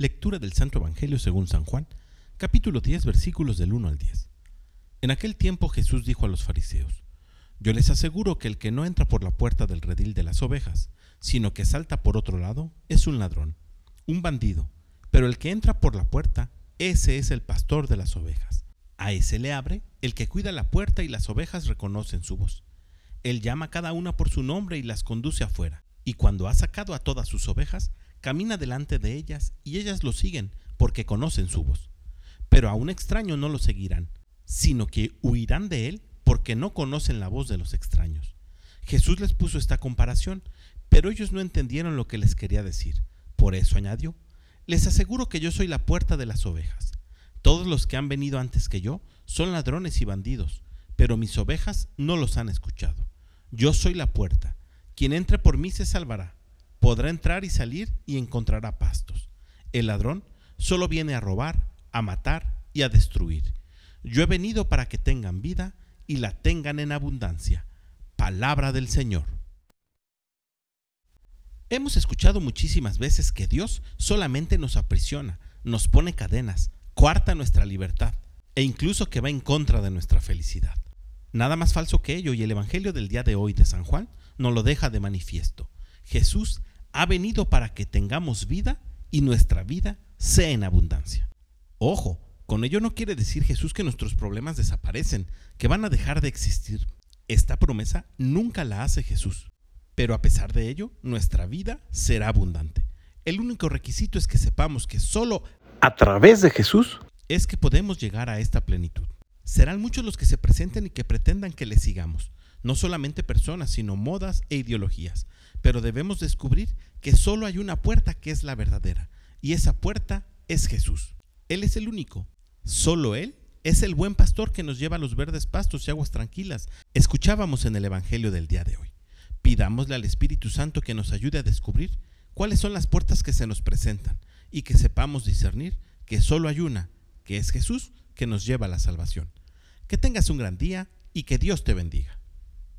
Lectura del Santo Evangelio según San Juan, capítulo 10, versículos del 1 al 10. En aquel tiempo Jesús dijo a los fariseos, Yo les aseguro que el que no entra por la puerta del redil de las ovejas, sino que salta por otro lado, es un ladrón, un bandido, pero el que entra por la puerta, ese es el pastor de las ovejas. A ese le abre el que cuida la puerta y las ovejas reconocen su voz. Él llama a cada una por su nombre y las conduce afuera, y cuando ha sacado a todas sus ovejas, camina delante de ellas y ellas lo siguen porque conocen su voz. Pero a un extraño no lo seguirán, sino que huirán de él porque no conocen la voz de los extraños. Jesús les puso esta comparación, pero ellos no entendieron lo que les quería decir. Por eso añadió, les aseguro que yo soy la puerta de las ovejas. Todos los que han venido antes que yo son ladrones y bandidos, pero mis ovejas no los han escuchado. Yo soy la puerta. Quien entre por mí se salvará podrá entrar y salir y encontrará pastos. El ladrón solo viene a robar, a matar y a destruir. Yo he venido para que tengan vida y la tengan en abundancia. Palabra del Señor. Hemos escuchado muchísimas veces que Dios solamente nos aprisiona, nos pone cadenas, cuarta nuestra libertad e incluso que va en contra de nuestra felicidad. Nada más falso que ello y el Evangelio del día de hoy de San Juan nos lo deja de manifiesto. Jesús ha venido para que tengamos vida y nuestra vida sea en abundancia. Ojo, con ello no quiere decir Jesús que nuestros problemas desaparecen, que van a dejar de existir. Esta promesa nunca la hace Jesús. Pero a pesar de ello, nuestra vida será abundante. El único requisito es que sepamos que solo a través de Jesús es que podemos llegar a esta plenitud. Serán muchos los que se presenten y que pretendan que le sigamos, no solamente personas, sino modas e ideologías pero debemos descubrir que solo hay una puerta que es la verdadera, y esa puerta es Jesús. Él es el único. Solo Él es el buen pastor que nos lleva a los verdes pastos y aguas tranquilas. Escuchábamos en el Evangelio del día de hoy. Pidámosle al Espíritu Santo que nos ayude a descubrir cuáles son las puertas que se nos presentan y que sepamos discernir que solo hay una, que es Jesús, que nos lleva a la salvación. Que tengas un gran día y que Dios te bendiga.